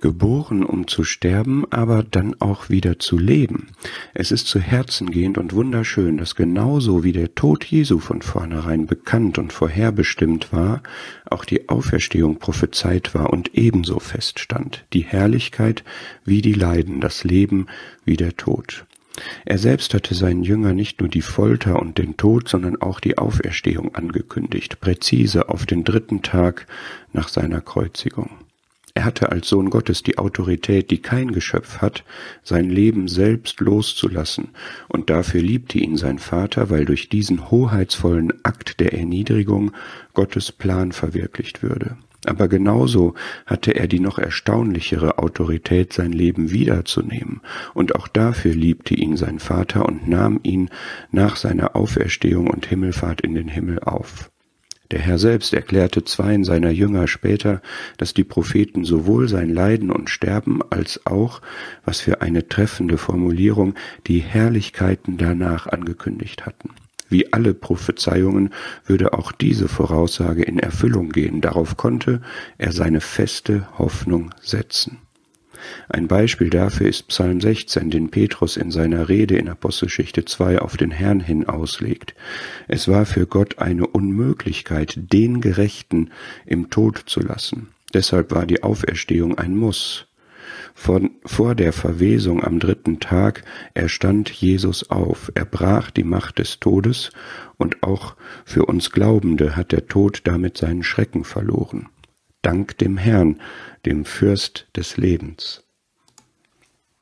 geboren, um zu sterben, aber dann auch wieder zu leben. Es ist zu Herzen gehend und wunderschön, dass genauso wie der Tod Jesu von vornherein bekannt und vorherbestimmt war, auch die Auferstehung prophezeit war und ebenso feststand, die Herrlichkeit wie die Leiden, das Leben wie der Tod. Er selbst hatte seinen Jüngern nicht nur die Folter und den Tod, sondern auch die Auferstehung angekündigt, präzise auf den dritten Tag nach seiner Kreuzigung. Er hatte als Sohn Gottes die Autorität, die kein Geschöpf hat, sein Leben selbst loszulassen, und dafür liebte ihn sein Vater, weil durch diesen hoheitsvollen Akt der Erniedrigung Gottes Plan verwirklicht würde. Aber genauso hatte er die noch erstaunlichere Autorität, sein Leben wiederzunehmen, und auch dafür liebte ihn sein Vater und nahm ihn nach seiner Auferstehung und Himmelfahrt in den Himmel auf. Der Herr selbst erklärte zweien seiner Jünger später, dass die Propheten sowohl sein Leiden und Sterben als auch, was für eine treffende Formulierung, die Herrlichkeiten danach angekündigt hatten. Wie alle Prophezeiungen würde auch diese Voraussage in Erfüllung gehen, darauf konnte er seine feste Hoffnung setzen. Ein Beispiel dafür ist Psalm 16, den Petrus in seiner Rede in Apostelgeschichte 2 auf den Herrn hin auslegt. Es war für Gott eine Unmöglichkeit, den Gerechten im Tod zu lassen. Deshalb war die Auferstehung ein Muss. Von, vor der Verwesung am dritten Tag erstand Jesus auf, er brach die Macht des Todes, und auch für uns Glaubende hat der Tod damit seinen Schrecken verloren. Dank dem Herrn, dem Fürst des Lebens.